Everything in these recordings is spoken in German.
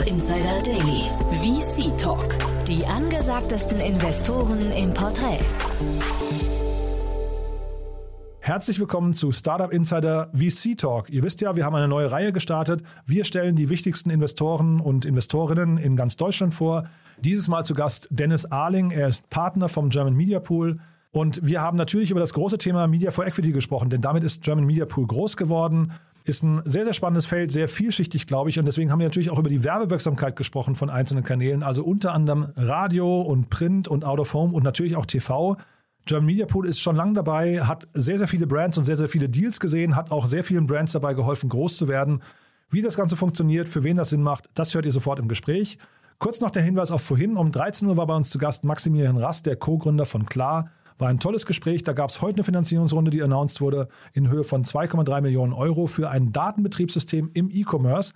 Startup Insider Daily. VC Talk. Die angesagtesten Investoren im Porträt. Herzlich willkommen zu Startup Insider VC Talk. Ihr wisst ja, wir haben eine neue Reihe gestartet. Wir stellen die wichtigsten Investoren und Investorinnen in ganz Deutschland vor. Dieses Mal zu Gast Dennis Ahling. Er ist Partner vom German Media Pool. Und wir haben natürlich über das große Thema Media for Equity gesprochen, denn damit ist German Media Pool groß geworden. Ist ein sehr, sehr spannendes Feld, sehr vielschichtig, glaube ich. Und deswegen haben wir natürlich auch über die Werbewirksamkeit gesprochen von einzelnen Kanälen. Also unter anderem Radio und Print und Out of Home und natürlich auch TV. German Media Pool ist schon lange dabei, hat sehr, sehr viele Brands und sehr, sehr viele Deals gesehen, hat auch sehr vielen Brands dabei geholfen, groß zu werden. Wie das Ganze funktioniert, für wen das Sinn macht, das hört ihr sofort im Gespräch. Kurz noch der Hinweis auf vorhin. Um 13 Uhr war bei uns zu Gast Maximilian Rast, der Co-Gründer von Klar. War ein tolles Gespräch. Da gab es heute eine Finanzierungsrunde, die announced wurde, in Höhe von 2,3 Millionen Euro für ein Datenbetriebssystem im E-Commerce.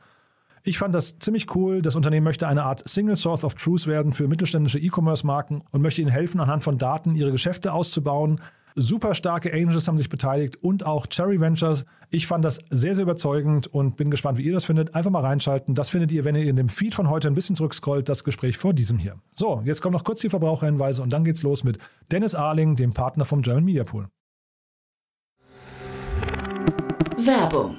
Ich fand das ziemlich cool. Das Unternehmen möchte eine Art Single Source of Truth werden für mittelständische E-Commerce-Marken und möchte ihnen helfen, anhand von Daten ihre Geschäfte auszubauen. Super starke Angels haben sich beteiligt und auch Cherry Ventures. Ich fand das sehr, sehr überzeugend und bin gespannt, wie ihr das findet. Einfach mal reinschalten. Das findet ihr, wenn ihr in dem Feed von heute ein bisschen zurückscrollt, das Gespräch vor diesem hier. So, jetzt kommen noch kurz die Verbraucherhinweise und dann geht's los mit Dennis Ahling, dem Partner vom German Media Pool. Werbung.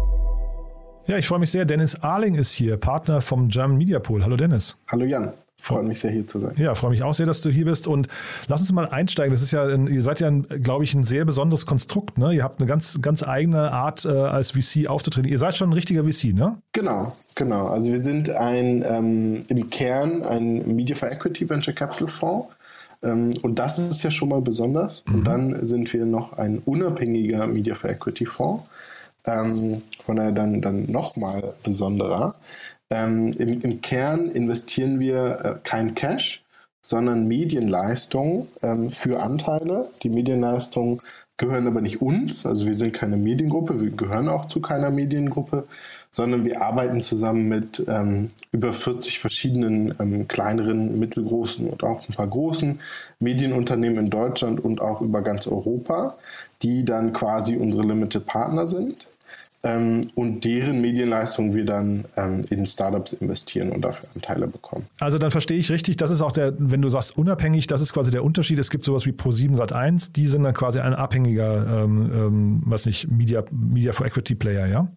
Ja, ich freue mich sehr. Dennis Ahling ist hier, Partner vom German Media Pool. Hallo Dennis. Hallo Jan. Freut mich sehr, hier zu sein. Ja, freue mich auch sehr, dass du hier bist. Und lass uns mal einsteigen. Das ist ja, ein, ihr seid ja, glaube ich, ein sehr besonderes Konstrukt. Ne? Ihr habt eine ganz, ganz eigene Art, äh, als VC aufzutreten. Ihr seid schon ein richtiger VC, ne? Genau, genau. Also wir sind ein ähm, im Kern ein Media for Equity Venture Capital Fonds. Ähm, und das ist ja schon mal besonders. Mhm. Und dann sind wir noch ein unabhängiger Media for Equity Fonds. Ähm, von daher dann, dann nochmal besonderer. Ähm, im, im, Kern investieren wir äh, kein Cash, sondern Medienleistungen ähm, für Anteile. Die Medienleistungen gehören aber nicht uns, also wir sind keine Mediengruppe, wir gehören auch zu keiner Mediengruppe, sondern wir arbeiten zusammen mit ähm, über 40 verschiedenen ähm, kleineren, mittelgroßen und auch ein paar großen Medienunternehmen in Deutschland und auch über ganz Europa, die dann quasi unsere Limited Partner sind ähm, und deren Medienleistung wir dann ähm, in Startups investieren und dafür Anteile bekommen. Also dann verstehe ich richtig, das ist auch der, wenn du sagst unabhängig, das ist quasi der Unterschied. Es gibt sowas wie Pro7 Sat1, die sind dann quasi ein abhängiger, ähm, ähm, was nicht, Media, Media for Equity Player, ja?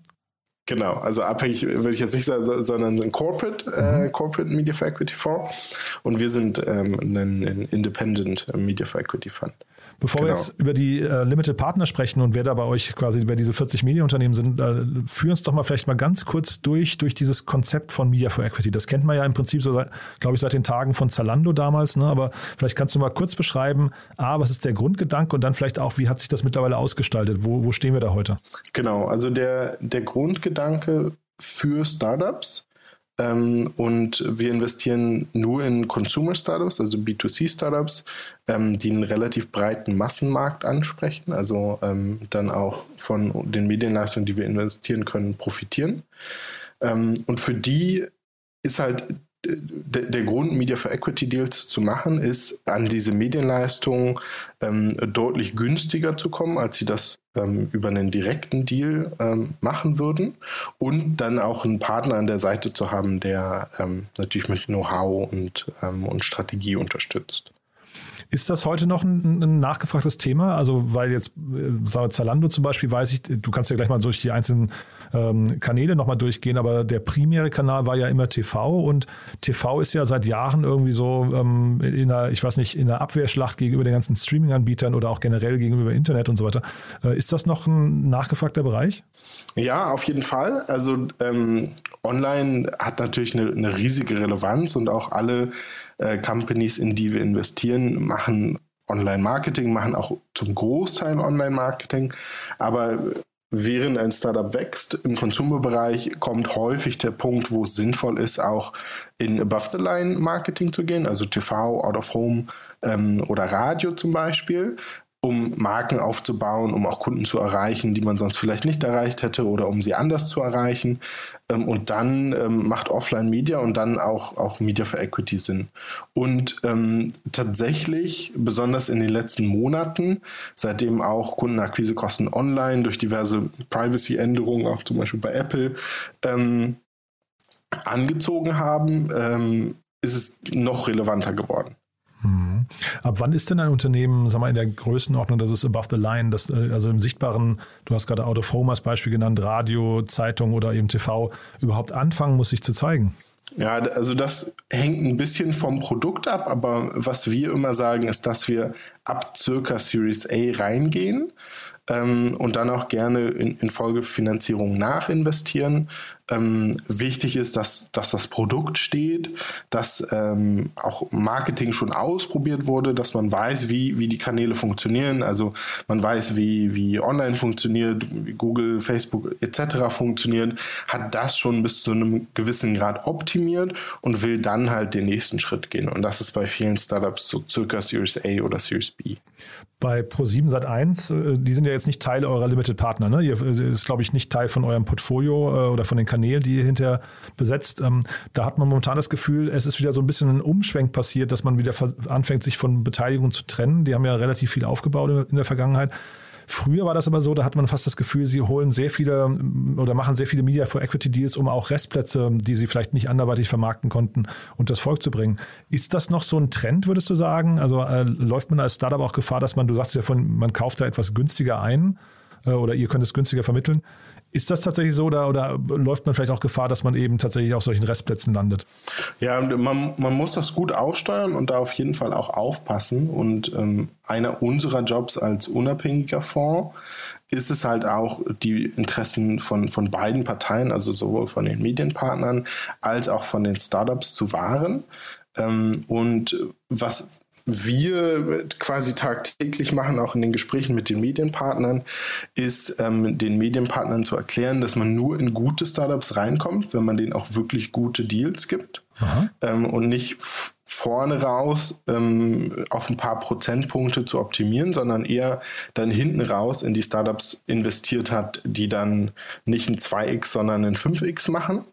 Genau, also abhängig würde ich jetzt nicht sagen, sondern ein Corporate, äh, mhm. Corporate Media for Equity Fonds und wir sind ähm, ein, ein Independent Media for Equity Fund. Bevor genau. wir jetzt über die äh, Limited Partner sprechen und wer da bei euch quasi, wer diese 40 Medienunternehmen sind, äh, führen uns doch mal vielleicht mal ganz kurz durch, durch dieses Konzept von Media for Equity. Das kennt man ja im Prinzip so, glaube ich, seit den Tagen von Zalando damals, ne? aber vielleicht kannst du mal kurz beschreiben, A, was ist der Grundgedanke und dann vielleicht auch, wie hat sich das mittlerweile ausgestaltet? Wo, wo stehen wir da heute? Genau, also der, der Grundgedanke für Startups ähm, und wir investieren nur in Consumer-Startups, also B2C-Startups, ähm, die einen relativ breiten Massenmarkt ansprechen, also ähm, dann auch von den Medienleistungen, die wir investieren können, profitieren. Ähm, und für die ist halt der, Grund, Media for Equity Deals zu machen, ist, an diese Medienleistungen ähm, deutlich günstiger zu kommen, als sie das ähm, über einen direkten Deal ähm, machen würden und dann auch einen Partner an der Seite zu haben, der ähm, natürlich mit Know-how und, ähm, und Strategie unterstützt. Ist das heute noch ein, ein nachgefragtes Thema? Also, weil jetzt äh, Zalando zum Beispiel weiß ich, du kannst ja gleich mal durch die einzelnen ähm, Kanäle nochmal durchgehen, aber der primäre Kanal war ja immer TV und TV ist ja seit Jahren irgendwie so ähm, in einer, ich weiß nicht, in einer Abwehrschlacht gegenüber den ganzen Streaming-Anbietern oder auch generell gegenüber Internet und so weiter. Äh, ist das noch ein nachgefragter Bereich? Ja, auf jeden Fall. Also ähm, online hat natürlich eine, eine riesige Relevanz und auch alle äh, Companies, in die wir investieren, machen Online-Marketing, machen auch zum Großteil Online-Marketing. Aber während ein Startup wächst im Consumer-Bereich, kommt häufig der Punkt, wo es sinnvoll ist, auch in Above-the-Line-Marketing zu gehen, also TV, Out-of-Home ähm, oder Radio zum Beispiel um Marken aufzubauen, um auch Kunden zu erreichen, die man sonst vielleicht nicht erreicht hätte oder um sie anders zu erreichen. Ähm, und dann ähm, macht Offline-Media und dann auch, auch Media for Equity Sinn. Und ähm, tatsächlich, besonders in den letzten Monaten, seitdem auch Kundenakquisekosten online durch diverse Privacy-Änderungen, auch zum Beispiel bei Apple, ähm, angezogen haben, ähm, ist es noch relevanter geworden. Mhm. Ab wann ist denn ein Unternehmen, sag mal, in der Größenordnung, das ist above the line, das, äh, also im sichtbaren, du hast gerade Out of Home als Beispiel genannt, Radio, Zeitung oder eben TV, überhaupt anfangen muss, sich zu zeigen? Ja, also das hängt ein bisschen vom Produkt ab, aber was wir immer sagen, ist, dass wir ab circa Series A reingehen ähm, und dann auch gerne in, in Folgefinanzierung nachinvestieren. Ähm, wichtig ist, dass, dass das Produkt steht, dass ähm, auch Marketing schon ausprobiert wurde, dass man weiß, wie, wie die Kanäle funktionieren. Also man weiß, wie, wie online funktioniert, wie Google, Facebook etc. funktioniert, hat das schon bis zu einem gewissen Grad optimiert und will dann halt den nächsten Schritt gehen. Und das ist bei vielen Startups so circa Series A oder Series B. Bei Pro7 Sat1, äh, die sind ja jetzt nicht Teil eurer Limited Partner, ne? Ihr äh, ist, glaube ich, nicht Teil von eurem Portfolio äh, oder von den Kanälen, die ihr hinterher besetzt. Ähm, da hat man momentan das Gefühl, es ist wieder so ein bisschen ein Umschwenk passiert, dass man wieder anfängt, sich von Beteiligung zu trennen. Die haben ja relativ viel aufgebaut in der Vergangenheit. Früher war das aber so, da hat man fast das Gefühl, sie holen sehr viele oder machen sehr viele Media for Equity Deals, um auch Restplätze, die sie vielleicht nicht anderweitig vermarkten konnten, und das Volk zu bringen. Ist das noch so ein Trend, würdest du sagen? Also äh, läuft man als Startup auch Gefahr, dass man, du sagst ja von, man kauft da etwas günstiger ein äh, oder ihr könnt es günstiger vermitteln. Ist das tatsächlich so oder, oder läuft man vielleicht auch Gefahr, dass man eben tatsächlich auf solchen Restplätzen landet? Ja, man, man muss das gut aussteuern und da auf jeden Fall auch aufpassen. Und ähm, einer unserer Jobs als unabhängiger Fonds ist es halt auch, die Interessen von, von beiden Parteien, also sowohl von den Medienpartnern als auch von den Startups zu wahren. Ähm, und was, wir quasi tagtäglich machen, auch in den Gesprächen mit den Medienpartnern, ist ähm, den Medienpartnern zu erklären, dass man nur in gute Startups reinkommt, wenn man denen auch wirklich gute Deals gibt. Ähm, und nicht vorne raus ähm, auf ein paar Prozentpunkte zu optimieren, sondern eher dann hinten raus in die Startups investiert hat, die dann nicht ein 2x, sondern ein 5x machen.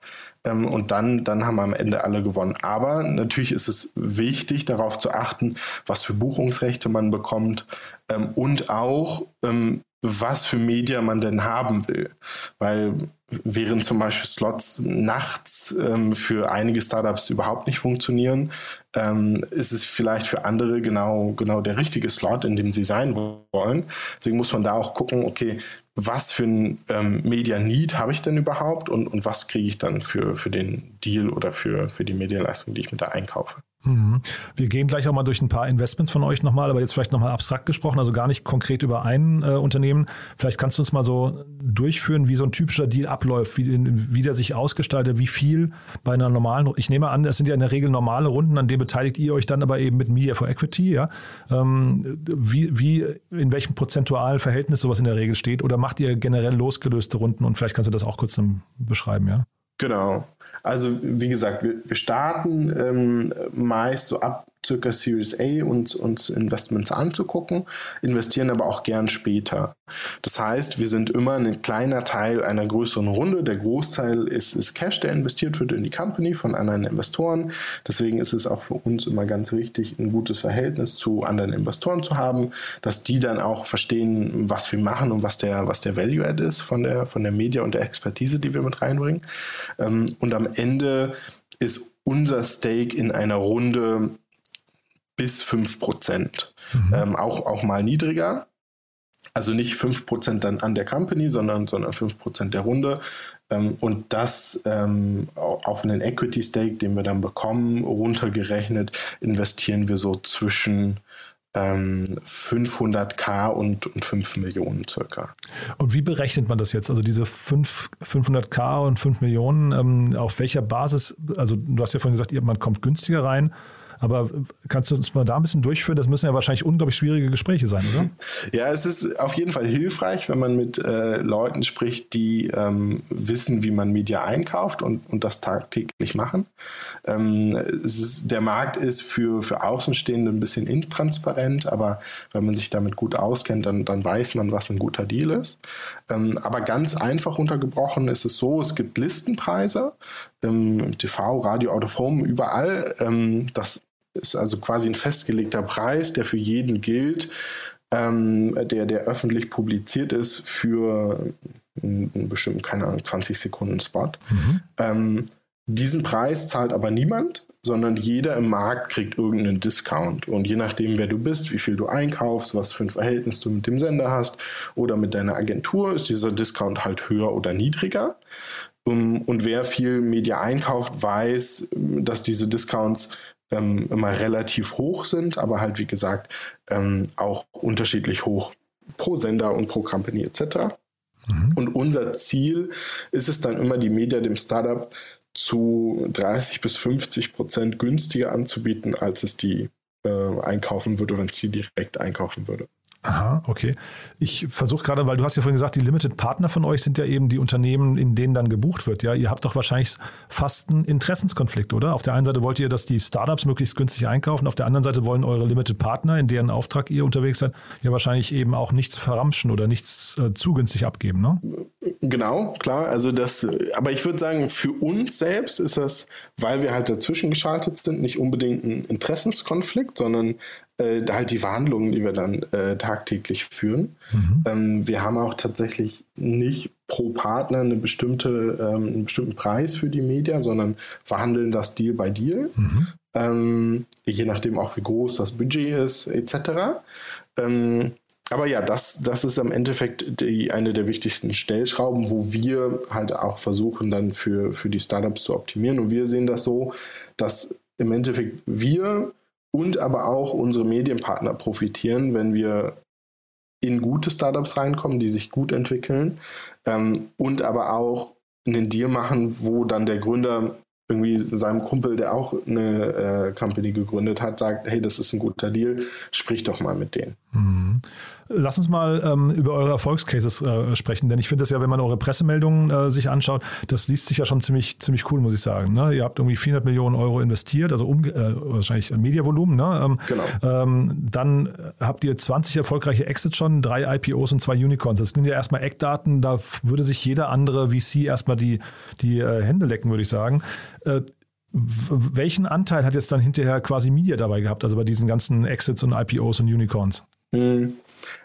Ähm, und dann, dann haben am Ende alle gewonnen. Aber natürlich ist es wichtig, darauf zu achten, was für Buchungsrechte man bekommt ähm, und auch, ähm, was für Media man denn haben will. Weil während zum Beispiel Slots nachts ähm, für einige Startups überhaupt nicht funktionieren, ähm, ist es vielleicht für andere genau, genau der richtige Slot, in dem sie sein wollen. Deswegen muss man da auch gucken, okay, was für ein ähm, Media Need habe ich denn überhaupt und, und was kriege ich dann für, für den Deal oder für, für die Medienleistung, die ich mit da einkaufe. Mhm. Wir gehen gleich auch mal durch ein paar Investments von euch nochmal, aber jetzt vielleicht nochmal abstrakt gesprochen, also gar nicht konkret über ein äh, Unternehmen. Vielleicht kannst du uns mal so durchführen, wie so ein typischer Deal abläuft, wie, wie der sich ausgestaltet, wie viel bei einer normalen, ich nehme an, es sind ja in der Regel normale Runden, an denen beteiligt ihr euch dann aber eben mit Media for Equity, ja. Ähm, wie, wie, in welchem prozentualen Verhältnis sowas in der Regel steht oder macht ihr generell losgelöste Runden und vielleicht kannst du das auch kurz beschreiben, ja? Genau. Also wie gesagt, wir, wir starten ähm, meist so ab circa Series A uns, uns Investments anzugucken, investieren aber auch gern später. Das heißt, wir sind immer ein kleiner Teil einer größeren Runde. Der Großteil ist, ist Cash, der investiert wird in die Company von anderen Investoren. Deswegen ist es auch für uns immer ganz wichtig, ein gutes Verhältnis zu anderen Investoren zu haben, dass die dann auch verstehen, was wir machen und was der, was der Value-Add ist von der, von der Media und der Expertise, die wir mit reinbringen. Ähm, und am Ende ist unser Stake in einer Runde bis 5 Prozent. Mhm. Ähm, auch, auch mal niedriger. Also nicht 5% dann an der Company, sondern, sondern 5% der Runde. Ähm, und das ähm, auf einen Equity Stake, den wir dann bekommen, runtergerechnet, investieren wir so zwischen ähm, 500k und, und 5 Millionen circa. Und wie berechnet man das jetzt? Also diese 5, 500k und 5 Millionen, ähm, auf welcher Basis? Also du hast ja vorhin gesagt, man kommt günstiger rein. Aber kannst du uns mal da ein bisschen durchführen? Das müssen ja wahrscheinlich unglaublich schwierige Gespräche sein, oder? Ja, es ist auf jeden Fall hilfreich, wenn man mit äh, Leuten spricht, die ähm, wissen, wie man Media einkauft und, und das tagtäglich machen. Ähm, ist, der Markt ist für, für Außenstehende ein bisschen intransparent, aber wenn man sich damit gut auskennt, dann, dann weiß man, was ein guter Deal ist. Ähm, aber ganz einfach untergebrochen ist es so, es gibt Listenpreise im TV, Radio, Out überall. Ähm, das ist also quasi ein festgelegter Preis, der für jeden gilt, ähm, der, der öffentlich publiziert ist für einen bestimmten, keine Ahnung, 20 Sekunden Spot. Mhm. Ähm, diesen Preis zahlt aber niemand, sondern jeder im Markt kriegt irgendeinen Discount. Und je nachdem, wer du bist, wie viel du einkaufst, was für ein Verhältnis du mit dem Sender hast oder mit deiner Agentur, ist dieser Discount halt höher oder niedriger. Und wer viel Media einkauft, weiß, dass diese Discounts ähm, immer relativ hoch sind, aber halt wie gesagt ähm, auch unterschiedlich hoch pro Sender und pro Company etc. Mhm. Und unser Ziel ist es dann immer, die Media dem Startup zu 30 bis 50 Prozent günstiger anzubieten, als es die äh, einkaufen würde, wenn es sie direkt einkaufen würde. Aha, okay. Ich versuche gerade, weil du hast ja vorhin gesagt, die Limited Partner von euch sind ja eben die Unternehmen, in denen dann gebucht wird. Ja, ihr habt doch wahrscheinlich fast einen Interessenskonflikt, oder? Auf der einen Seite wollt ihr, dass die Startups möglichst günstig einkaufen, auf der anderen Seite wollen eure Limited Partner, in deren Auftrag ihr unterwegs seid, ja wahrscheinlich eben auch nichts verramschen oder nichts äh, zu günstig abgeben, ne? Genau, klar. Also das, aber ich würde sagen, für uns selbst ist das, weil wir halt dazwischen geschaltet sind, nicht unbedingt ein Interessenskonflikt, sondern äh, halt die Verhandlungen, die wir dann äh, tagtäglich führen. Mhm. Ähm, wir haben auch tatsächlich nicht pro Partner eine bestimmte, ähm, einen bestimmten Preis für die Media, sondern verhandeln das Deal bei Deal. Mhm. Ähm, je nachdem auch wie groß das Budget ist, etc. Ähm, aber ja, das, das ist am Endeffekt die, eine der wichtigsten Stellschrauben, wo wir halt auch versuchen, dann für, für die Startups zu optimieren. Und wir sehen das so, dass im Endeffekt wir und aber auch unsere Medienpartner profitieren, wenn wir in gute Startups reinkommen, die sich gut entwickeln ähm, und aber auch einen Deal machen, wo dann der Gründer irgendwie seinem Kumpel, der auch eine äh, Company gegründet hat, sagt, hey, das ist ein guter Deal, sprich doch mal mit denen. Mhm. Lass uns mal ähm, über eure Erfolgscases äh, sprechen, denn ich finde das ja, wenn man eure Pressemeldungen äh, sich anschaut, das liest sich ja schon ziemlich, ziemlich cool, muss ich sagen. Ne? Ihr habt irgendwie 400 Millionen Euro investiert, also um, äh, wahrscheinlich Mediavolumen. Ne? Ähm, genau. Ähm, dann habt ihr 20 erfolgreiche Exits schon, drei IPOs und zwei Unicorns. Das sind ja erstmal Eckdaten, da würde sich jeder andere VC erstmal die, die äh, Hände lecken, würde ich sagen. Äh, welchen Anteil hat jetzt dann hinterher quasi Media dabei gehabt, also bei diesen ganzen Exits und IPOs und Unicorns? Hm.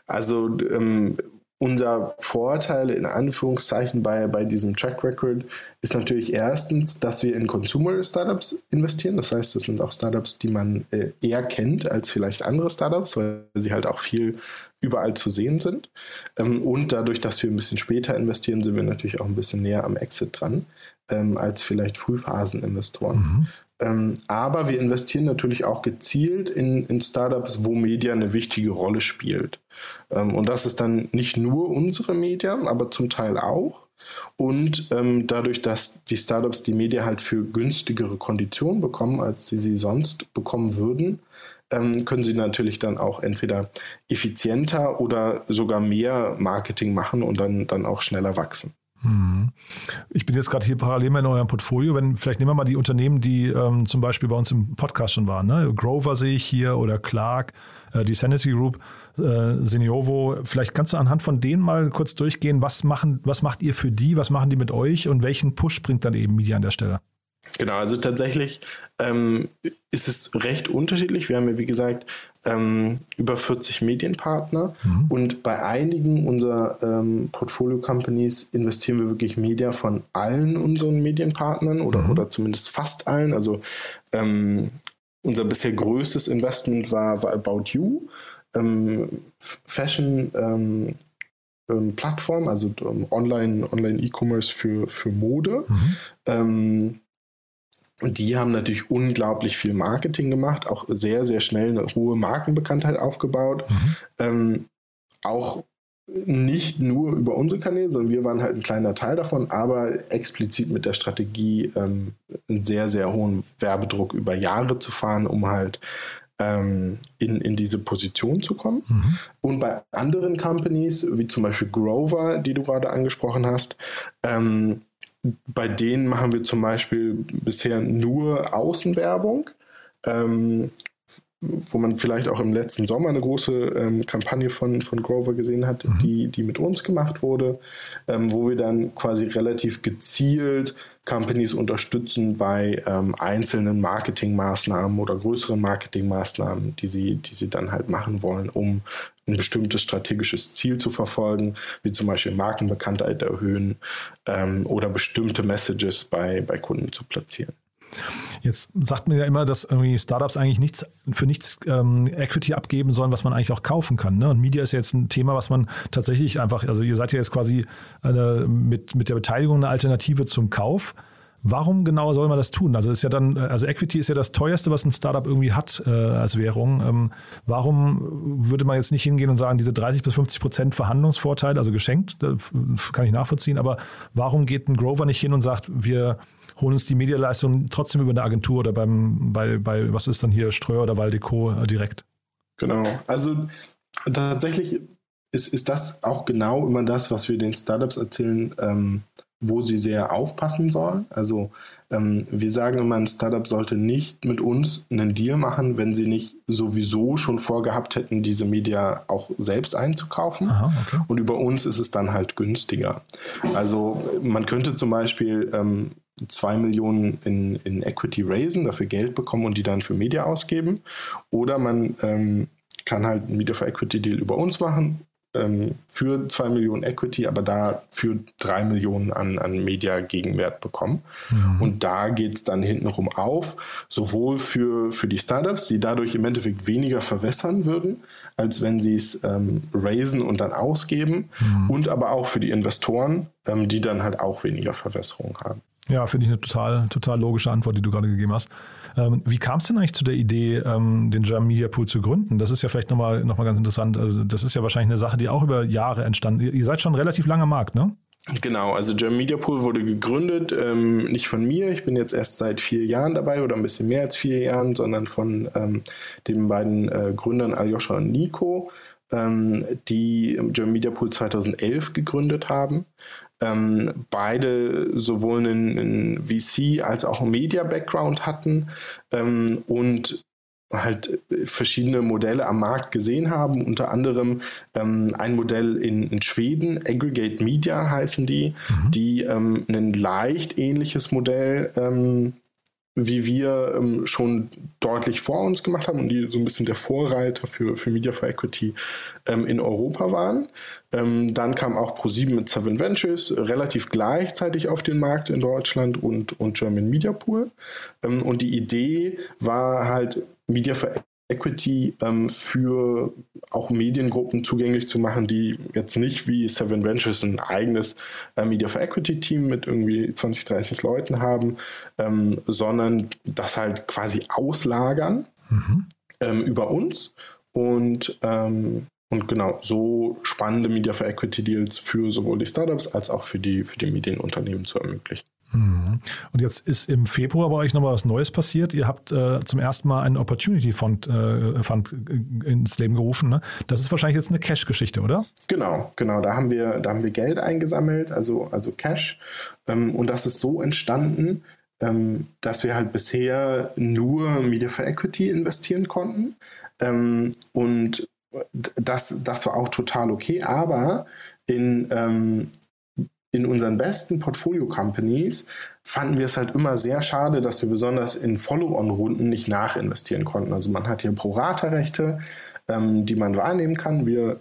Also ähm, unser Vorteil in Anführungszeichen bei, bei diesem Track Record ist natürlich erstens, dass wir in Consumer Startups investieren. Das heißt, das sind auch Startups, die man äh, eher kennt als vielleicht andere Startups, weil sie halt auch viel überall zu sehen sind. Ähm, und dadurch, dass wir ein bisschen später investieren, sind wir natürlich auch ein bisschen näher am Exit dran ähm, als vielleicht Frühphaseninvestoren. Ähm, aber wir investieren natürlich auch gezielt in, in Startups, wo Media eine wichtige Rolle spielt. Ähm, und das ist dann nicht nur unsere Media, aber zum Teil auch. Und ähm, dadurch, dass die Startups die Media halt für günstigere Konditionen bekommen, als sie sie sonst bekommen würden, ähm, können sie natürlich dann auch entweder effizienter oder sogar mehr Marketing machen und dann, dann auch schneller wachsen. Ich bin jetzt gerade hier parallel mal in eurem Portfolio. Wenn, vielleicht nehmen wir mal die Unternehmen, die ähm, zum Beispiel bei uns im Podcast schon waren. Ne? Grover sehe ich hier oder Clark, äh, die Sanity Group, äh, Seniovo. Vielleicht kannst du anhand von denen mal kurz durchgehen, was, machen, was macht ihr für die, was machen die mit euch und welchen Push bringt dann eben Media an der Stelle? Genau, also tatsächlich ähm, ist es recht unterschiedlich. Wir haben ja, wie gesagt, ähm, über 40 Medienpartner mhm. und bei einigen unserer ähm, Portfolio-Companies investieren wir wirklich Media von allen unseren Medienpartnern oder, mhm. oder zumindest fast allen. Also ähm, unser bisher größtes Investment war, war About You, ähm, Fashion ähm, Plattform, also Online, E-Commerce für, für Mode. Mhm. Und die haben natürlich unglaublich viel Marketing gemacht, auch sehr, sehr schnell eine hohe Markenbekanntheit aufgebaut. Mhm. Ähm, auch nicht nur über unsere Kanäle, sondern wir waren halt ein kleiner Teil davon, aber explizit mit der Strategie, ähm, einen sehr, sehr hohen Werbedruck über Jahre zu fahren, um halt ähm, in, in diese Position zu kommen. Mhm. Und bei anderen Companies, wie zum Beispiel Grover, die du gerade angesprochen hast, ähm, bei denen machen wir zum Beispiel bisher nur Außenwerbung. Ähm, wo man vielleicht auch im letzten Sommer eine große ähm, Kampagne von, von Grover gesehen hat, mhm. die, die mit uns gemacht wurde, ähm, wo wir dann quasi relativ gezielt Companies unterstützen bei ähm, einzelnen Marketingmaßnahmen oder größeren Marketingmaßnahmen, die sie, die sie dann halt machen wollen, um ein bestimmtes strategisches Ziel zu verfolgen, wie zum Beispiel Markenbekanntheit erhöhen ähm, oder bestimmte Messages bei, bei Kunden zu platzieren. Jetzt sagt man ja immer, dass irgendwie Startups eigentlich nichts für nichts ähm, Equity abgeben sollen, was man eigentlich auch kaufen kann. Ne? Und Media ist jetzt ein Thema, was man tatsächlich einfach, also ihr seid ja jetzt quasi eine, mit, mit der Beteiligung eine Alternative zum Kauf. Warum genau soll man das tun? Also ist ja dann, also Equity ist ja das teuerste, was ein Startup irgendwie hat äh, als Währung. Ähm, warum würde man jetzt nicht hingehen und sagen, diese 30 bis 50 Prozent Verhandlungsvorteil, also geschenkt, kann ich nachvollziehen, aber warum geht ein Grover nicht hin und sagt, wir holen uns die Medialeistung trotzdem über eine Agentur oder beim, bei, bei, was ist dann hier, Ströer oder Valdeco äh, direkt? Genau. Also tatsächlich ist, ist das auch genau immer das, was wir den Startups erzählen, ähm, wo sie sehr aufpassen sollen. Also ähm, wir sagen immer, ein Startup sollte nicht mit uns einen Deal machen, wenn sie nicht sowieso schon vorgehabt hätten, diese Media auch selbst einzukaufen. Aha, okay. Und über uns ist es dann halt günstiger. Also man könnte zum Beispiel ähm, zwei Millionen in, in Equity raisen, dafür Geld bekommen und die dann für Media ausgeben. Oder man ähm, kann halt einen Media for Equity Deal über uns machen ähm, für zwei Millionen Equity, aber da für drei Millionen an, an Media-Gegenwert bekommen. Mhm. Und da geht es dann hintenrum auf, sowohl für, für die Startups, die dadurch im Endeffekt weniger verwässern würden, als wenn sie es ähm, raisen und dann ausgeben, mhm. und aber auch für die Investoren, ähm, die dann halt auch weniger Verwässerung haben. Ja, finde ich eine total, total logische Antwort, die du gerade gegeben hast. Ähm, wie kam es denn eigentlich zu der Idee, ähm, den German Media Pool zu gründen? Das ist ja vielleicht nochmal noch mal ganz interessant. Also das ist ja wahrscheinlich eine Sache, die auch über Jahre entstanden. Ihr, ihr seid schon relativ lange am Markt, ne? Genau, also German Media Pool wurde gegründet, ähm, nicht von mir, ich bin jetzt erst seit vier Jahren dabei oder ein bisschen mehr als vier Jahren, sondern von ähm, den beiden äh, Gründern Aljoscha und Nico, ähm, die German Media Pool 2011 gegründet haben ähm, beide sowohl einen, einen, VC als auch einen Media-Background hatten ähm, und halt verschiedene Modelle am Markt gesehen haben, unter anderem ähm, ein Modell in, in, Schweden, Aggregate Media heißen die, mhm. die ähm, ein leicht ähnliches Modell ähm, wie wir ähm, schon deutlich vor uns gemacht haben und die so ein bisschen der Vorreiter für, für Media for Equity ähm, in Europa waren. Ähm, dann kam auch ProSieben mit Seven Ventures relativ gleichzeitig auf den Markt in Deutschland und, und German Media Pool. Ähm, und die Idee war halt, Media for Equity ähm, für auch Mediengruppen zugänglich zu machen, die jetzt nicht wie Seven Ventures ein eigenes äh, Media for Equity Team mit irgendwie 20, 30 Leuten haben, ähm, sondern das halt quasi auslagern mhm. ähm, über uns und ähm, und genau, so spannende Media for Equity Deals für sowohl die Startups als auch für die, für die Medienunternehmen zu ermöglichen. Mhm. Und jetzt ist im Februar bei euch nochmal was Neues passiert. Ihr habt äh, zum ersten Mal einen Opportunity Fund, äh, Fund ins Leben gerufen. Ne? Das ist wahrscheinlich jetzt eine Cash-Geschichte, oder? Genau, genau. Da haben wir, da haben wir Geld eingesammelt, also, also Cash. Ähm, und das ist so entstanden, ähm, dass wir halt bisher nur Media for Equity investieren konnten. Ähm, und das, das war auch total okay, aber in, ähm, in unseren besten Portfolio-Companies fanden wir es halt immer sehr schade, dass wir besonders in Follow-on-Runden nicht nachinvestieren konnten. Also man hat hier Pro-Rata-Rechte, ähm, die man wahrnehmen kann. Wir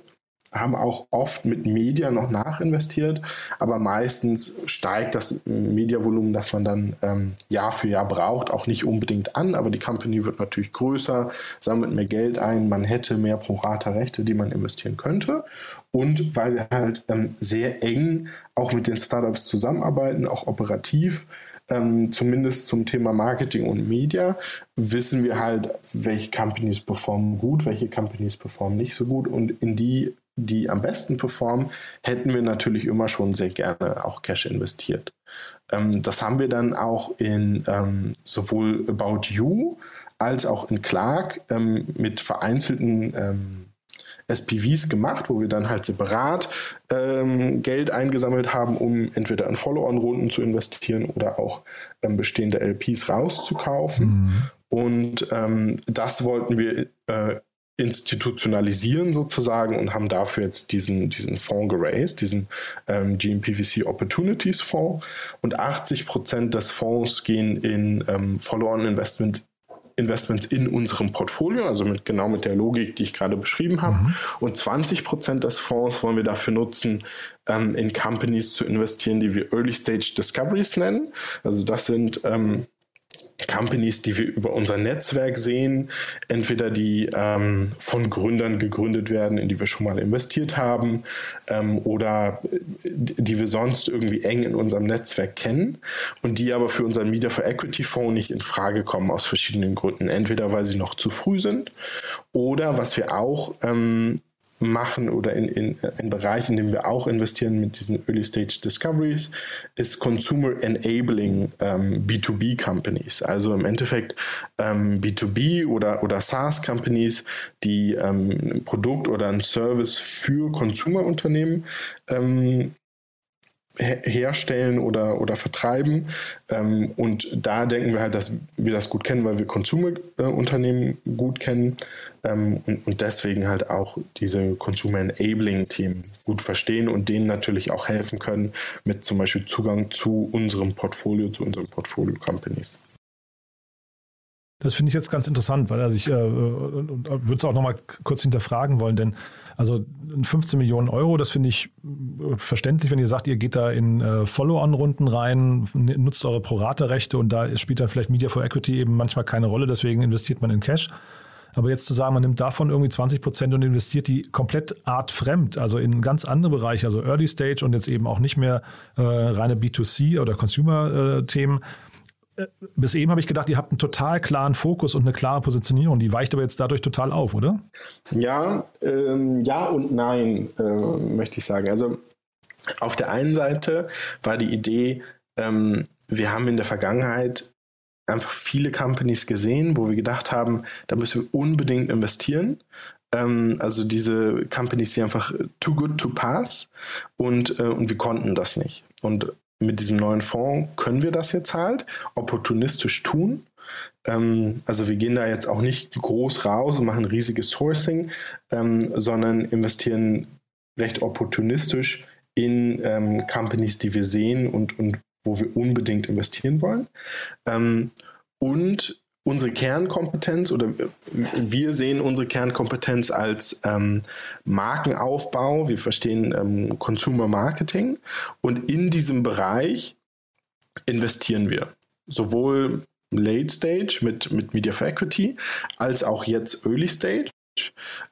haben auch oft mit Media noch nachinvestiert, aber meistens steigt das Mediavolumen, das man dann ähm, Jahr für Jahr braucht, auch nicht unbedingt an, aber die Company wird natürlich größer, sammelt mehr Geld ein, man hätte mehr Pro-Rata-Rechte, die man investieren könnte. Und weil wir halt ähm, sehr eng auch mit den Startups zusammenarbeiten, auch operativ, ähm, zumindest zum Thema Marketing und Media, wissen wir halt, welche Companies performen gut, welche Companies performen nicht so gut und in die die am besten performen, hätten wir natürlich immer schon sehr gerne auch Cash investiert. Ähm, das haben wir dann auch in ähm, sowohl About You als auch in Clark ähm, mit vereinzelten ähm, SPVs gemacht, wo wir dann halt separat ähm, Geld eingesammelt haben, um entweder in Follow-on-Runden zu investieren oder auch ähm, bestehende LPs rauszukaufen. Mhm. Und das wollten wir äh, institutionalisieren sozusagen und haben dafür jetzt diesen, diesen Fonds geraced, diesen ähm, GMPVC Opportunities Fonds. Und 80 Prozent des Fonds gehen in ähm, Follow-on-Investment Investments in unserem Portfolio, also mit, genau mit der Logik, die ich gerade beschrieben habe. Mhm. Und 20 Prozent des Fonds wollen wir dafür nutzen, ähm, in Companies zu investieren, die wir Early Stage Discoveries nennen. Also das sind ähm, Companies, die wir über unser Netzwerk sehen, entweder die ähm, von Gründern gegründet werden, in die wir schon mal investiert haben, ähm, oder äh, die wir sonst irgendwie eng in unserem Netzwerk kennen und die aber für unseren Media for Equity Fonds nicht in Frage kommen aus verschiedenen Gründen. Entweder weil sie noch zu früh sind oder was wir auch ähm, machen oder in, in ein Bereich, in dem wir auch investieren mit diesen Early Stage Discoveries, ist Consumer Enabling ähm, B2B Companies. Also im Endeffekt ähm, B2B oder, oder SaaS Companies, die ähm, ein Produkt oder ein Service für Consumer-Unternehmen ähm, herstellen oder, oder vertreiben. Ähm, und da denken wir halt, dass wir das gut kennen, weil wir Consumer-Unternehmen gut kennen ähm, und, und deswegen halt auch diese Consumer-Enabling-Themen gut verstehen und denen natürlich auch helfen können mit zum Beispiel Zugang zu unserem Portfolio, zu unseren Portfolio-Companies. Das finde ich jetzt ganz interessant, weil also ich äh, würde es auch nochmal kurz hinterfragen wollen, denn also 15 Millionen Euro, das finde ich äh, verständlich, wenn ihr sagt, ihr geht da in äh, Follow-on-Runden rein, nutzt eure Prorate-Rechte und da spielt dann vielleicht Media for Equity eben manchmal keine Rolle, deswegen investiert man in Cash. Aber jetzt zu sagen, man nimmt davon irgendwie 20 Prozent und investiert die komplett artfremd, also in ganz andere Bereiche, also Early Stage und jetzt eben auch nicht mehr äh, reine B2C oder Consumer-Themen, äh, bis eben habe ich gedacht, ihr habt einen total klaren Fokus und eine klare Positionierung. Die weicht aber jetzt dadurch total auf, oder? Ja, ähm, ja und nein, äh, möchte ich sagen. Also auf der einen Seite war die Idee, ähm, wir haben in der Vergangenheit einfach viele Companies gesehen, wo wir gedacht haben, da müssen wir unbedingt investieren. Ähm, also diese Companies, die einfach too good to pass und, äh, und wir konnten das nicht. Und mit diesem neuen Fonds können wir das jetzt halt opportunistisch tun. Ähm, also wir gehen da jetzt auch nicht groß raus und machen riesiges Sourcing, ähm, sondern investieren recht opportunistisch in ähm, Companies, die wir sehen und, und wo wir unbedingt investieren wollen. Ähm, und unsere Kernkompetenz oder wir sehen unsere Kernkompetenz als ähm, Markenaufbau. Wir verstehen ähm, Consumer Marketing und in diesem Bereich investieren wir sowohl Late Stage mit, mit Media Equity als auch jetzt Early Stage.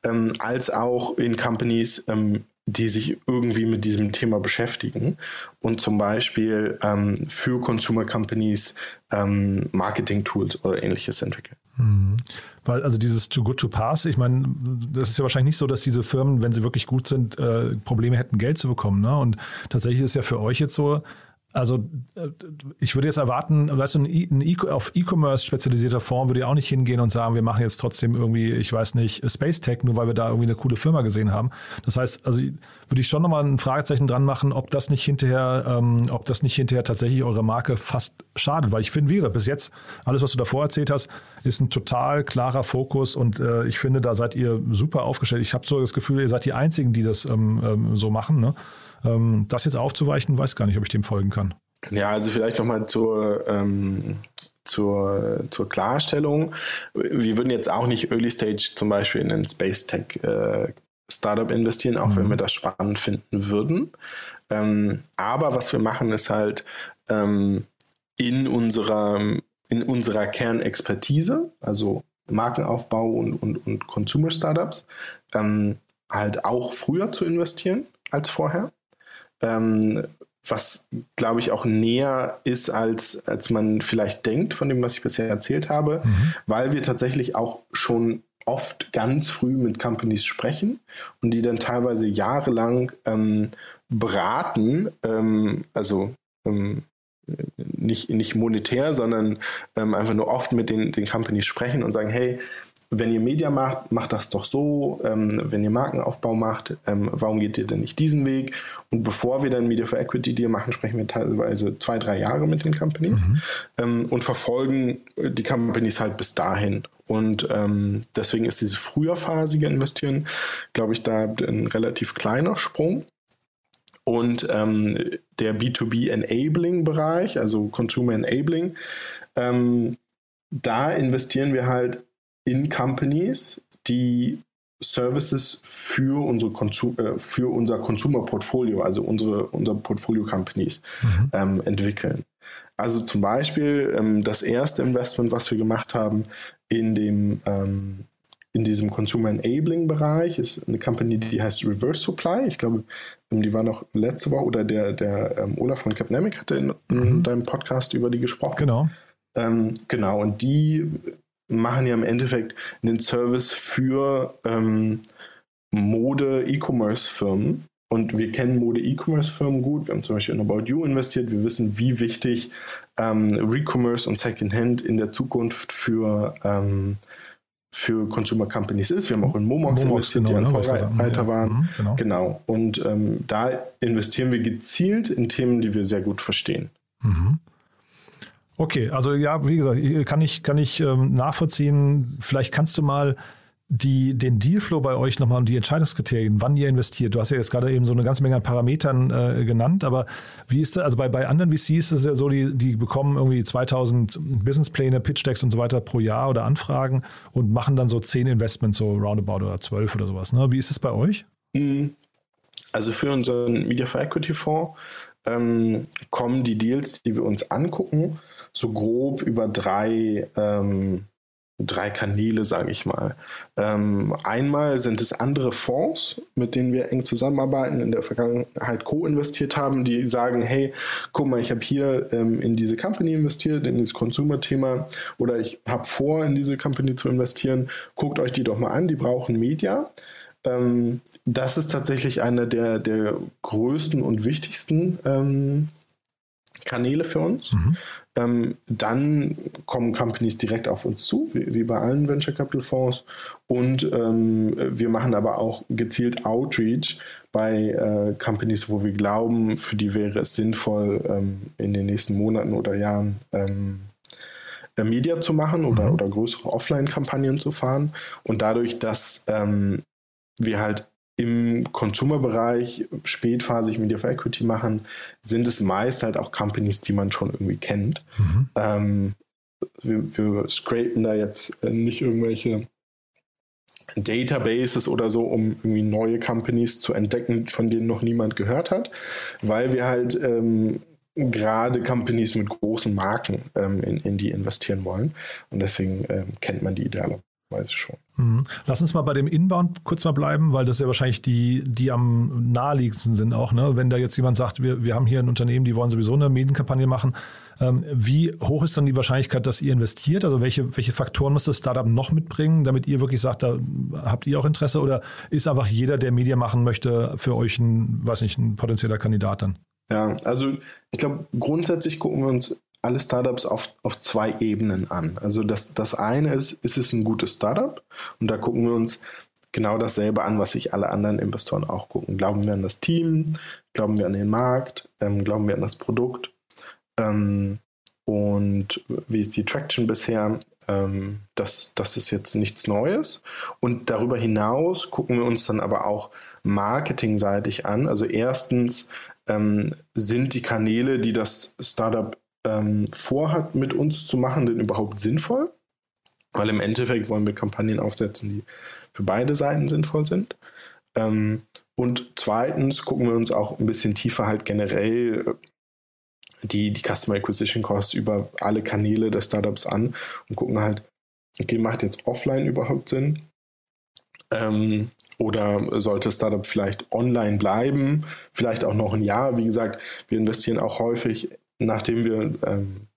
Ähm, als auch in Companies, ähm, die sich irgendwie mit diesem Thema beschäftigen und zum Beispiel ähm, für Consumer Companies ähm, Marketing-Tools oder ähnliches entwickeln. Mhm. Weil also dieses Too Good to Pass, ich meine, das ist ja wahrscheinlich nicht so, dass diese Firmen, wenn sie wirklich gut sind, äh, Probleme hätten, Geld zu bekommen. Ne? Und tatsächlich ist ja für euch jetzt so, Also äh, ich würde jetzt erwarten, weißt du, ein e auf E-Commerce spezialisierter Fonds würde ja auch nicht hingehen und sagen, wir machen jetzt trotzdem irgendwie, ich weiß nicht, Space Tech, nur weil wir da irgendwie eine coole Firma gesehen haben. Das heißt, also würde ich schon nochmal ein Fragezeichen dran machen, ob das nicht hinterher, ähm, ob das nicht hinterher tatsächlich eure Marke fast schadet. Weil ich finde, wie gesagt, bis jetzt, alles, was du davor erzählt hast, ist ein total klarer Fokus und äh, ich finde, da seid ihr super aufgestellt. Ich habe so das Gefühl, ihr seid die Einzigen, die das ähm, ähm, so machen. Ne? Ähm, das jetzt aufzuweichen, weiß gar nicht, ob ich dem folgen kann. Ja, also vielleicht nochmal zur, ähm, zur, zur Klarstellung. Wir würden jetzt auch nicht Early Stage zum Beispiel in ein Space Tech äh, Startup investieren, auch mhm. wenn wir das spannend finden würden. Ähm, aber was wir machen, ist halt ähm, in unserer, in unserer Kernexpertise, also Markenaufbau und, und, und Consumer Startups, ähm, halt auch früher zu investieren als vorher ähm, was, glaube ich, auch näher ist, als, als man vielleicht denkt von dem, was ich bisher erzählt habe, mhm. weil wir tatsächlich auch schon oft ganz früh mit Companies sprechen und die dann teilweise jahrelang ähm, beraten, ähm, also ähm, nicht, nicht monetär, sondern ähm, einfach nur oft mit den, den Companies sprechen und sagen, hey, wenn ihr Media macht, macht das doch so. Ähm, wenn ihr Markenaufbau macht, ähm, warum geht ihr denn nicht diesen Weg? Und bevor wir dann Media for Equity Deal machen, sprechen wir teilweise zwei, drei Jahre mit den Companies mhm. ähm, und verfolgen die Companies halt bis dahin. Und ähm, deswegen ist dieses früherphasige Investieren, glaube ich, da ein relativ kleiner Sprung. Und ähm, der B2B Enabling Bereich, also Consumer Enabling, ähm, da investieren wir halt in Companies, die Services für unsere Konsum, äh, für unser Consumer Portfolio, also unsere unser Portfolio Companies mhm. ähm, entwickeln. Also zum Beispiel ähm, das erste Investment, was wir gemacht haben in dem ähm, in diesem Consumer Enabling Bereich ist eine Company, die heißt Reverse Supply. Ich glaube, ähm, die war noch letzte Woche oder der, der ähm, Olaf von Capnamic hatte in, in mhm. deinem Podcast über die gesprochen. Genau. Ähm, genau, und die machen ja im Endeffekt einen Service für ähm, Mode-E-Commerce-Firmen. Und wir kennen Mode-E-Commerce-Firmen gut. Wir haben zum Beispiel in About You investiert. Wir wissen, wie wichtig ähm, Recommerce und Secondhand in der Zukunft für, ähm, für Consumer Companies ist. Wir haben auch in Momox, Momox investiert, genau, die ein Vorreiter ja. waren. Mhm, genau. genau. Und ähm, da investieren wir gezielt in Themen, die wir sehr gut verstehen. Mhm. Okay, also ja, wie gesagt, kann ich, kann ich ähm, nachvollziehen. Vielleicht kannst du mal die, den Dealflow bei euch nochmal und die Entscheidungskriterien, wann ihr investiert. Du hast ja jetzt gerade eben so eine ganze Menge an Parametern äh, genannt, aber wie ist das? Also bei, bei anderen VCs ist es ja so, die, die bekommen irgendwie 2000 Businesspläne, Pitch-Decks und so weiter pro Jahr oder Anfragen und machen dann so 10 Investments, so roundabout oder 12 oder sowas. Ne? Wie ist es bei euch? Mhm. Also für unseren Media for Equity Fonds ähm, kommen die Deals, die wir uns angucken, so grob über drei, ähm, drei Kanäle, sage ich mal. Ähm, einmal sind es andere Fonds, mit denen wir eng zusammenarbeiten, in der Vergangenheit co-investiert haben, die sagen, hey, guck mal, ich habe hier ähm, in diese Company investiert, in dieses Consumer-Thema oder ich habe vor, in diese Company zu investieren. Guckt euch die doch mal an, die brauchen Media. Ähm, das ist tatsächlich einer der, der größten und wichtigsten ähm, Kanäle für uns. Mhm. Ähm, dann kommen Companies direkt auf uns zu, wie, wie bei allen Venture Capital Fonds. Und ähm, wir machen aber auch gezielt Outreach bei äh, Companies, wo wir glauben, für die wäre es sinnvoll, ähm, in den nächsten Monaten oder Jahren ähm, äh, Media zu machen oder, mhm. oder größere Offline-Kampagnen zu fahren. Und dadurch, dass ähm, wir halt im Consumer-Bereich spätphasig Media for Equity machen, sind es meist halt auch Companies, die man schon irgendwie kennt. Mhm. Ähm, wir, wir scrapen da jetzt äh, nicht irgendwelche Databases oder so, um irgendwie neue Companies zu entdecken, von denen noch niemand gehört hat, weil wir halt ähm, gerade Companies mit großen Marken ähm, in, in die investieren wollen. Und deswegen ähm, kennt man die idealerweise schon. Mhm. Lass uns mal bei dem Inbound kurz mal bleiben, weil das ja wahrscheinlich die, die am naheliegendsten sind auch. Ne? Wenn da jetzt jemand sagt, wir, wir haben hier ein Unternehmen, die wollen sowieso eine Medienkampagne machen, ähm, wie hoch ist dann die Wahrscheinlichkeit, dass ihr investiert? Also welche, welche Faktoren muss das Startup noch mitbringen, damit ihr wirklich sagt, da habt ihr auch Interesse oder ist einfach jeder, der Medien machen möchte, für euch ein, weiß nicht, ein potenzieller Kandidat dann? Ja, also ich glaube, grundsätzlich gucken wir uns alle Startups auf, auf zwei Ebenen an. Also das, das eine ist, ist es ein gutes Startup? Und da gucken wir uns genau dasselbe an, was sich alle anderen Investoren auch gucken. Glauben wir an das Team? Glauben wir an den Markt? Ähm, glauben wir an das Produkt? Ähm, und wie ist die Traction bisher? Ähm, das, das ist jetzt nichts Neues. Und darüber hinaus gucken wir uns dann aber auch marketingseitig an. Also erstens ähm, sind die Kanäle, die das Startup ähm, vorhat, mit uns zu machen, denn überhaupt sinnvoll? Weil im Endeffekt wollen wir Kampagnen aufsetzen, die für beide Seiten sinnvoll sind. Ähm, und zweitens gucken wir uns auch ein bisschen tiefer halt generell äh, die, die Customer Acquisition Costs über alle Kanäle des Startups an und gucken halt, okay, macht jetzt offline überhaupt Sinn? Ähm, oder sollte Startup vielleicht online bleiben? Vielleicht auch noch ein Jahr. Wie gesagt, wir investieren auch häufig, nachdem wir ähm,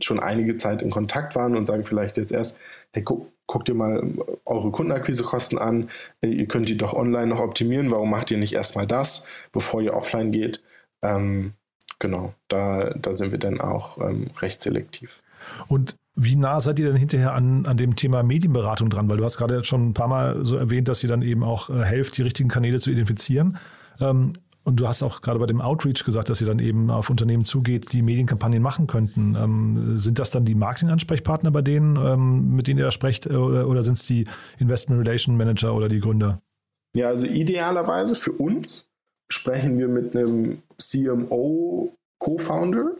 schon einige Zeit in Kontakt waren und sagen vielleicht jetzt erst, hey, guck, guckt ihr mal eure Kundenakquisekosten an, ihr könnt die doch online noch optimieren, warum macht ihr nicht erstmal das, bevor ihr offline geht? Ähm, genau, da, da sind wir dann auch ähm, recht selektiv. Und wie nah seid ihr denn hinterher an, an dem Thema Medienberatung dran? Weil du hast gerade schon ein paar Mal so erwähnt, dass ihr dann eben auch äh, helft, die richtigen Kanäle zu identifizieren. Ähm, und du hast auch gerade bei dem Outreach gesagt, dass ihr dann eben auf Unternehmen zugeht, die Medienkampagnen machen könnten. Ähm, sind das dann die Marketing-Ansprechpartner bei denen, ähm, mit denen ihr da sprecht, äh, oder, oder sind es die Investment Relation Manager oder die Gründer? Ja, also idealerweise für uns sprechen wir mit einem CMO Co-Founder,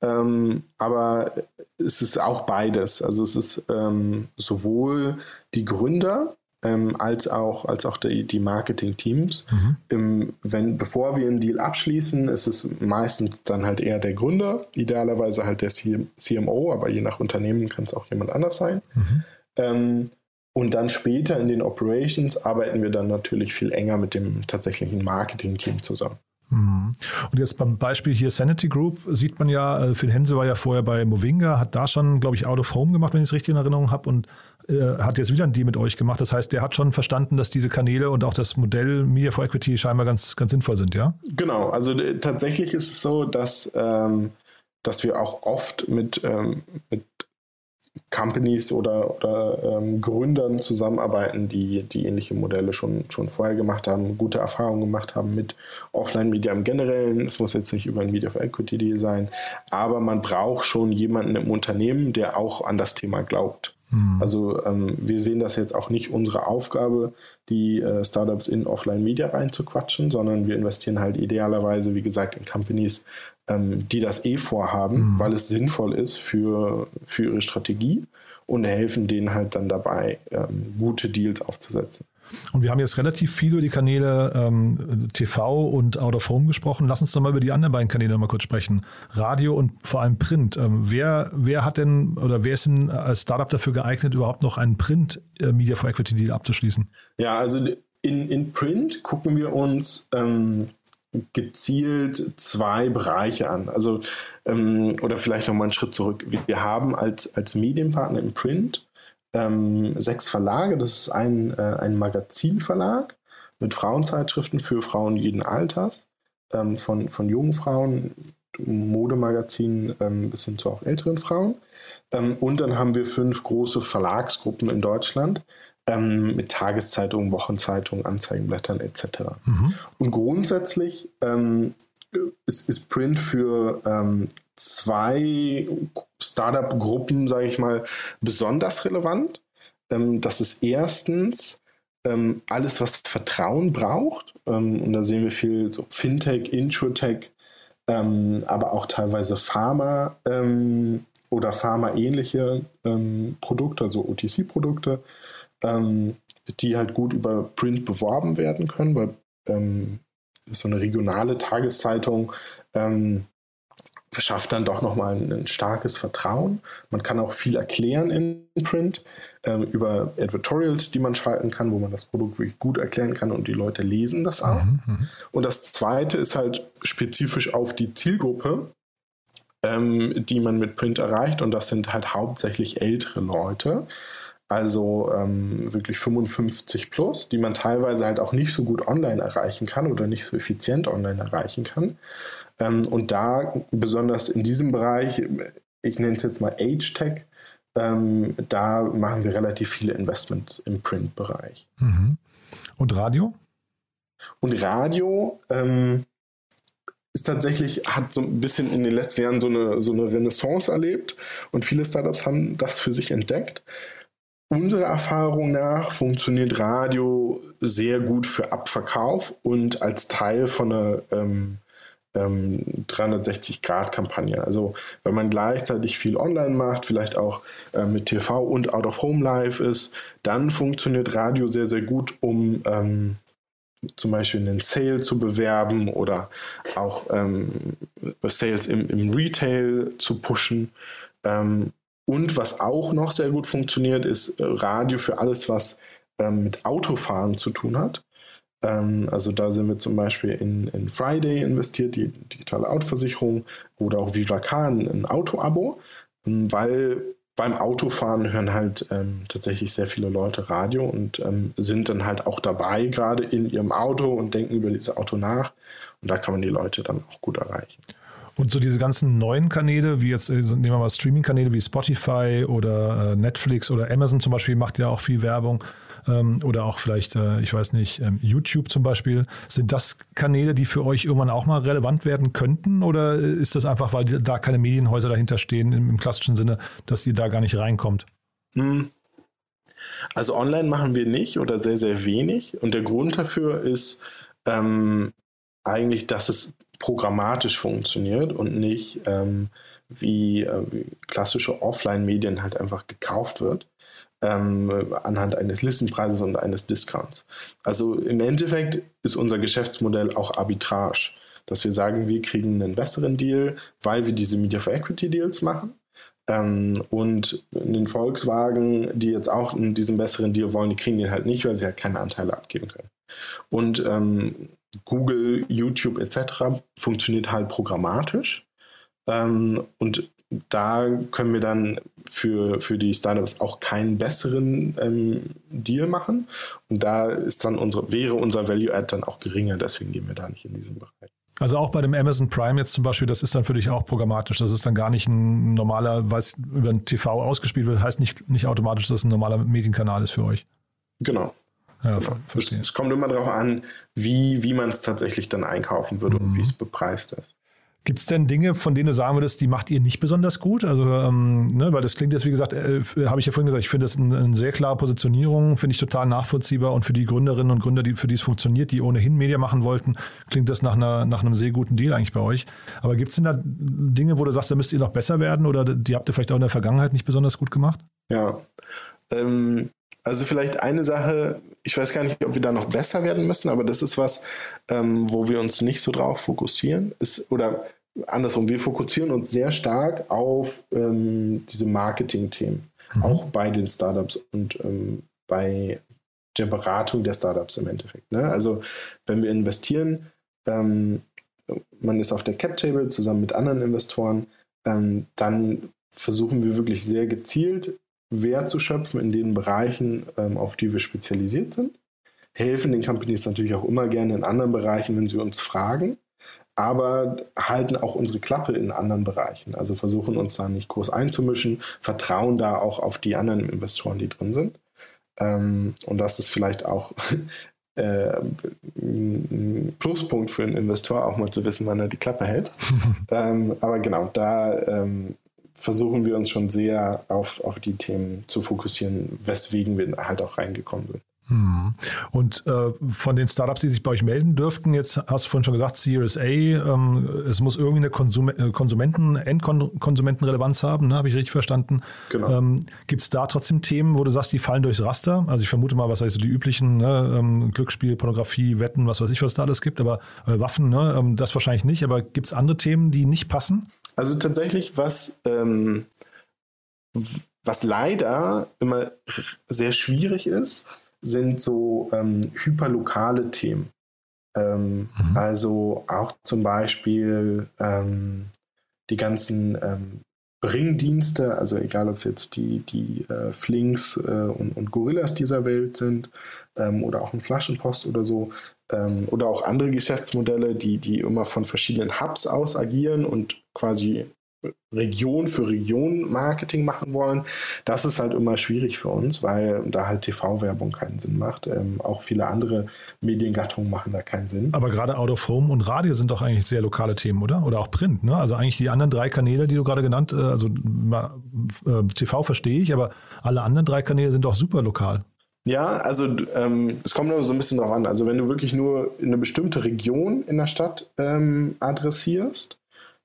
ähm, aber es ist auch beides. Also es ist ähm, sowohl die Gründer ähm, als auch, als auch die, die Marketing-Teams. Mhm. wenn, bevor wir einen Deal abschließen, ist es meistens dann halt eher der Gründer, idealerweise halt der CMO, aber je nach Unternehmen kann es auch jemand anders sein. Mhm. Ähm, und dann später in den Operations arbeiten wir dann natürlich viel enger mit dem tatsächlichen Marketing-Team zusammen. Mhm. Und jetzt beim Beispiel hier Sanity Group sieht man ja, äh, Phil Hense war ja vorher bei Movinga, hat da schon, glaube ich, Out of Home gemacht, wenn ich es richtig in Erinnerung habe, und äh, hat jetzt wieder ein Deal mit euch gemacht. Das heißt, der hat schon verstanden, dass diese Kanäle und auch das Modell Media for Equity scheinbar ganz, ganz sinnvoll sind, ja? Genau, also äh, tatsächlich ist es so, dass, ähm, dass wir auch oft mit, ähm, mit Companies oder, oder ähm, Gründern zusammenarbeiten, die, die ähnliche Modelle schon, schon vorher gemacht haben, gute Erfahrungen gemacht haben mit Offline-Media im Generellen. Es muss jetzt nicht über ein Media for Equity Deal sein, aber man braucht schon jemanden im Unternehmen, der auch an das Thema glaubt. Mhm. Also ähm, wir sehen das jetzt auch nicht unsere Aufgabe, die äh, Startups in Offline-Media reinzuquatschen, sondern wir investieren halt idealerweise, wie gesagt, in Companies, ähm, die das eh vorhaben, mhm. weil es sinnvoll ist für, für ihre Strategie und helfen denen halt dann dabei, ähm, gute Deals aufzusetzen. Und wir haben jetzt relativ viel über die Kanäle ähm, TV und Out of Home gesprochen. Lass uns doch mal über die anderen beiden Kanäle mal kurz sprechen. Radio und vor allem Print. Ähm, wer, wer hat denn oder wer ist denn als Startup dafür geeignet, überhaupt noch einen Print äh, for Equity Deal abzuschließen? Ja, also in, in Print gucken wir uns ähm, gezielt zwei Bereiche an. Also, ähm, oder vielleicht nochmal einen Schritt zurück. Wir haben als, als Medienpartner im Print ähm, sechs Verlage. Das ist ein, äh, ein Magazinverlag mit Frauenzeitschriften für Frauen jeden Alters, ähm, von, von jungen Frauen, Modemagazinen ähm, bis hin zu auch älteren Frauen. Ähm, und dann haben wir fünf große Verlagsgruppen in Deutschland, ähm, mit Tageszeitungen, Wochenzeitungen, Anzeigenblättern etc. Mhm. Und grundsätzlich ähm, ist, ist, Print für ähm, zwei Startup-Gruppen, sage ich mal, besonders relevant. Ähm, das ist erstens ähm, alles, was Vertrauen braucht. Ähm, und da sehen wir viel so Fintech, Introtech, aber auch teilweise Pharma oder Pharma-ähnliche Produkte, also OTC-Produkte ähm, die halt gut über Print beworben werden können, weil ähm, so eine regionale Tageszeitung ähm, verschafft dann doch nochmal ein, ein starkes Vertrauen. Man kann auch viel erklären in Print ähm, über Advertorials, die man schalten kann, wo man das Produkt wirklich gut erklären kann und die Leute lesen das auch. Mhm, mhm. und das zweite ist halt spezifisch auf die Zielgruppe, ähm, die man mit Print erreicht und das sind halt hauptsächlich ältere Leute also ähm, wirklich 55 plus, die man teilweise halt auch nicht so gut online erreichen kann oder nicht so effizient online erreichen kann. Ähm, und da, besonders in diesem Bereich, ich nenne es jetzt mal Age Tech, ähm, da machen wir relativ viele Investments im Print-Bereich. Mhm. Und Radio? Und Radio ähm, ist tatsächlich, hat so ein bisschen in den letzten Jahren so eine, so eine Renaissance erlebt und viele Startups haben das für sich entdeckt. Unserer Erfahrung nach funktioniert Radio sehr gut für Abverkauf und als Teil von einer ähm, ähm, 360-Grad-Kampagne. Also wenn man gleichzeitig viel online macht, vielleicht auch äh, mit TV und Out of Home Live ist, dann funktioniert Radio sehr, sehr gut, um ähm, zum Beispiel einen Sale zu bewerben oder auch ähm, Sales im, im, Retail zu pushen. Ähm, und was auch noch sehr gut funktioniert, ist äh, Radio für alles, was ähm, mit Autofahren zu tun hat. Ähm, also da sind wir zum Beispiel in, in Friday investiert, die digitale Autoversicherung oder auch Vivacar, ein Auto-Abo, ähm, weil beim Autofahren hören halt ähm, tatsächlich sehr viele Leute Radio und ähm, sind dann halt auch dabei, gerade in ihrem Auto und denken über dieses Auto nach. Und da kann man die Leute dann auch gut erreichen. Und so diese ganzen neuen Kanäle, wie jetzt äh, nehmen wir mal Streaming-Kanäle wie Spotify oder äh, Netflix oder Amazon zum Beispiel, macht ja auch viel Werbung ähm, oder auch vielleicht, äh, ich weiß nicht, ähm, YouTube zum Beispiel. Sind das Kanäle, die für euch irgendwann auch mal relevant werden könnten? Oder ist das einfach, weil da keine Medienhäuser dahinter stehen, im, klassischen Sinne, dass ihr da gar nicht reinkommt? Hm. Also online machen wir nicht oder sehr, sehr wenig. Und der Grund dafür ist ähm, eigentlich, dass es programmatisch funktioniert und nicht ähm, wie, äh, wie klassische Offline-Medien halt einfach gekauft wird ähm, anhand eines Listenpreises und eines Discounts. Also im Endeffekt ist unser Geschäftsmodell auch Arbitrage, dass wir sagen, wir kriegen einen besseren Deal, weil wir diese Media for Equity Deals machen. Ähm, und den Volkswagen, die jetzt auch in diesem besseren Deal wollen, die kriegen den halt nicht, weil sie halt keine Anteile abgeben können. Und ähm, Google, YouTube etc. funktioniert halt programmatisch. Ähm, und da können wir dann für, für die Startups auch keinen besseren ähm, Deal machen. Und da ist dann unsere, wäre unser Value Add dann auch geringer, deswegen gehen wir da nicht in diesen Bereich. Also auch bei dem Amazon Prime jetzt zum Beispiel, das ist dann für dich auch programmatisch. Das ist dann gar nicht ein normaler, was über ein TV ausgespielt wird, heißt nicht, nicht automatisch, dass es ein normaler Medienkanal ist für euch. Genau. Ja, ja. verstehe. Es, es, kommt immer darauf an, wie, wie man es tatsächlich dann einkaufen würde mhm. und wie es bepreist ist. Gibt es denn Dinge, von denen du sagen würdest, die macht ihr nicht besonders gut? Also, ähm, ne, weil das klingt jetzt, wie gesagt, äh, habe ich ja vorhin gesagt, ich finde das eine, eine, sehr klare Positionierung, finde ich total nachvollziehbar und für die Gründerinnen und Gründer, die, für die es funktioniert, die ohnehin Media machen wollten, klingt das nach, einer, nach einem sehr guten Deal eigentlich bei euch. Aber gibt es denn da Dinge, wo du sagst, da müsst ihr noch besser werden oder die habt ihr vielleicht auch in der Vergangenheit nicht besonders gut gemacht? Ja, ähm, also vielleicht eine Sache, ich weiß gar nicht, ob wir da noch besser werden müssen, aber das ist was, ähm, wo wir uns nicht so drauf fokussieren. Ist, oder andersrum, wir fokussieren uns sehr stark auf ähm, diese Marketing-Themen, mhm. auch bei den Startups und ähm, bei der Beratung der Startups im Endeffekt. Ne? Also wenn wir investieren, ähm, man ist auf der Cap-Table zusammen mit anderen Investoren, ähm, dann versuchen wir wirklich sehr gezielt Wert zu schöpfen in den Bereichen, ähm, auf die wir spezialisiert sind. Helfen den Companies natürlich auch immer gerne in anderen Bereichen, wenn sie uns fragen aber halten auch unsere Klappe in anderen Bereichen. Also versuchen uns da nicht groß einzumischen, vertrauen da auch auf die anderen Investoren, die drin sind. Ähm, und das ist vielleicht auch äh, ein Pluspunkt für einen Investor, auch mal zu wissen, wann er die Klappe hält. ähm, aber genau, da ähm, versuchen wir uns schon sehr auf, auf die Themen zu fokussieren, weswegen wir halt auch reingekommen sind. Hm. Und äh, von den Startups, die sich bei euch melden dürften, jetzt hast du vorhin schon gesagt, Series A, ähm, es muss irgendwie eine Konsum äh, Konsumenten, Endkonsumentenrelevanz haben, ne? habe ich richtig verstanden. Genau. Ähm, Gibt es da trotzdem Themen, wo du sagst, die fallen durchs Raster? Also ich vermute mal, was heißt so die üblichen ne? ähm, Glücksspiel, Pornografie, Wetten, was weiß ich, was da alles gibt, aber äh, Waffen, ne? Ähm, das wahrscheinlich nicht. Aber gibt es andere Themen, die nicht passen? Also tatsächlich, was ähm, was leider immer sehr schwierig ist, sind so ähm, hyperlokale Themen. Ähm, mhm. Also auch zum Beispiel ähm, die ganzen ähm, Bringdienste, also egal ob es jetzt die, die äh, Flinks äh, und, und Gorillas dieser Welt sind ähm, oder auch ein Flaschenpost oder so, ähm, oder auch andere Geschäftsmodelle, die, die immer von verschiedenen Hubs aus agieren und quasi Region für Region Marketing machen wollen, das ist halt immer schwierig für uns, weil da halt TV-Werbung keinen Sinn macht. Ähm, auch viele andere Mediengattungen machen da keinen Sinn. Aber gerade Out of Home und Radio sind doch eigentlich sehr lokale Themen, oder? Oder auch Print, ne? Also eigentlich die anderen drei Kanäle, die du gerade genannt, äh, also äh, TV verstehe ich, aber alle anderen drei Kanäle sind doch super lokal. Ja, also ähm, es kommt aber so ein bisschen drauf an. Also wenn du wirklich nur eine bestimmte Region in der Stadt ähm, adressierst,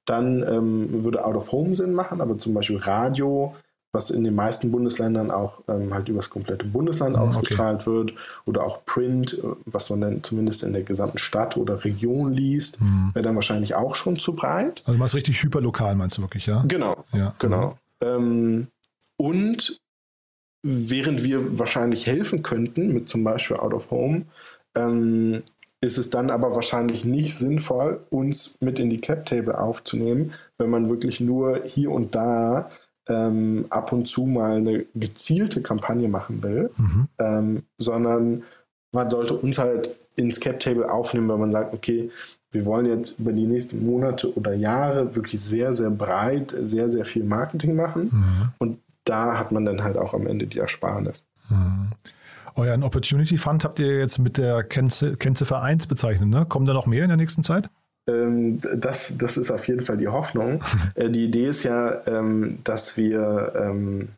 dann ähm, würde Out of Home Sinn machen, aber zum Beispiel Radio, was in den meisten Bundesländern auch ähm, halt übers komplette Bundesland Mhm, ausgestrahlt okay. wird, oder auch Print, äh, was man dann zumindest in der gesamten Stadt oder Region liest, mhm. wäre dann wahrscheinlich auch schon zu breit. Also du meinst richtig hyperlokal, meinst du wirklich, ja? Genau, ja. genau. Mhm. Ähm, und während wir wahrscheinlich helfen könnten mit zum Beispiel Out of Home, ähm, ist es dann aber wahrscheinlich nicht sinnvoll, uns mit in die Cap-Table aufzunehmen, wenn man wirklich nur hier und da ähm, ab und zu mal eine gezielte Kampagne machen will, mhm. ähm, sondern man sollte uns halt ins Cap-Table aufnehmen, wenn man sagt, okay, wir wollen jetzt über die nächsten Monate oder Jahre wirklich sehr, sehr breit, sehr, sehr viel Marketing machen. Mhm. Und da hat man dann halt auch am Ende die Ersparnis. Mhm. Euren Opportunity Fund habt ihr jetzt mit der Kennziffer 1 bezeichnet, ne? Kommen da noch mehr in der nächsten Zeit? Ähm, das, das ist auf jeden Fall die Hoffnung. äh, die Idee ist ja, ähm, dass wir ähm,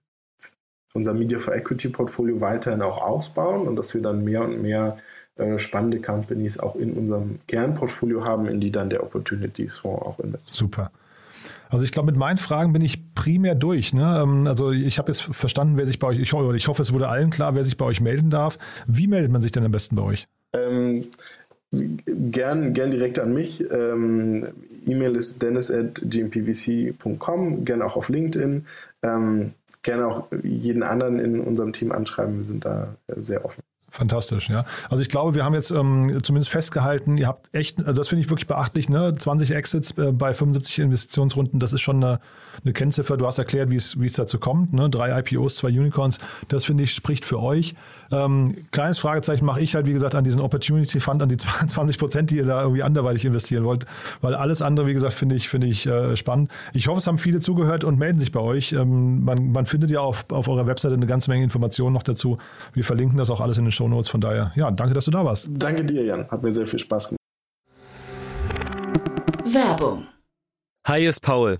unser Media for Equity Portfolio weiterhin auch ausbauen und dass wir dann mehr und mehr äh, spannende Companies auch in unserem Kernportfolio haben, in die dann der Opportunities Fonds auch investiert. Super. Also ich glaube, mit meinen Fragen bin ich primär durch. Ne? Ähm, also ich habe jetzt verstanden, wer sich bei euch, ich ich hoffe, es wurde allen klar, wer sich bei euch melden darf. Wie meldet man sich denn am besten bei euch? Ähm, gern, gern direkt an mich. Ähm, E-Mail ist dennis at gmpvc.com, gern auch auf LinkedIn. Ähm, gerne auch jeden anderen in unserem Team anschreiben. Wir sind da sehr offen. Fantastisch, ja. Also ich glaube, wir haben jetzt ähm, zumindest festgehalten, ihr habt echt, also das finde ich wirklich beachtlich, ne? 20 Exits äh, bei 75 Investitionsrunden, das ist schon eine, eine Kennziffer. Du hast erklärt, wie es, dazu kommt, ne? Drei IPOs, zwei Unicorns, das finde ich spricht für euch. Ähm, kleines Fragezeichen mache ich halt, wie gesagt, an diesen Opportunity Fund, an die 20 Prozent, die ihr da irgendwie anderweitig investieren wollt, weil alles andere, wie gesagt, finde ich, finde ich äh, spannend. Ich hoffe, es haben viele zugehört und melden sich bei euch. Ähm, man, man findet ja auf, auf eurer Webseite eine ganze Menge Informationen noch dazu. Wir verlinken das auch alles in den Show Notes. Von daher, ja, danke, dass du da warst. Danke dir, Jan. Hat mir sehr viel Spaß gemacht. Werbung. Hi, hier ist Paul,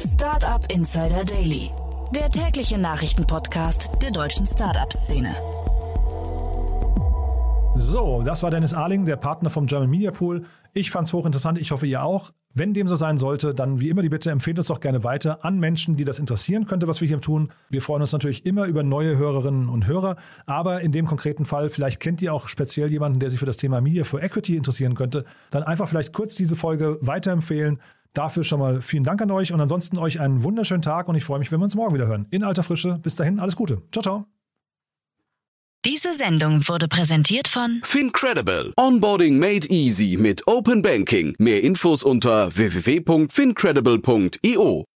Startup Insider Daily, der tägliche Nachrichtenpodcast der deutschen Startup-Szene. So, das war Dennis Arling, der Partner vom German Media Pool. Ich fand es hochinteressant, ich hoffe ihr auch. Wenn dem so sein sollte, dann wie immer die Bitte, empfehlt uns doch gerne weiter an Menschen, die das interessieren könnte, was wir hier tun. Wir freuen uns natürlich immer über neue Hörerinnen und Hörer, aber in dem konkreten Fall, vielleicht kennt ihr auch speziell jemanden, der sich für das Thema Media for Equity interessieren könnte, dann einfach vielleicht kurz diese Folge weiterempfehlen. Dafür schon mal vielen Dank an euch und ansonsten euch einen wunderschönen Tag und ich freue mich, wenn wir uns morgen wieder hören. In alter Frische. Bis dahin, alles Gute. Ciao, ciao. Diese Sendung wurde präsentiert von Fincredible. Onboarding made easy mit Open Banking. Mehr Infos unter www.fincredible.io.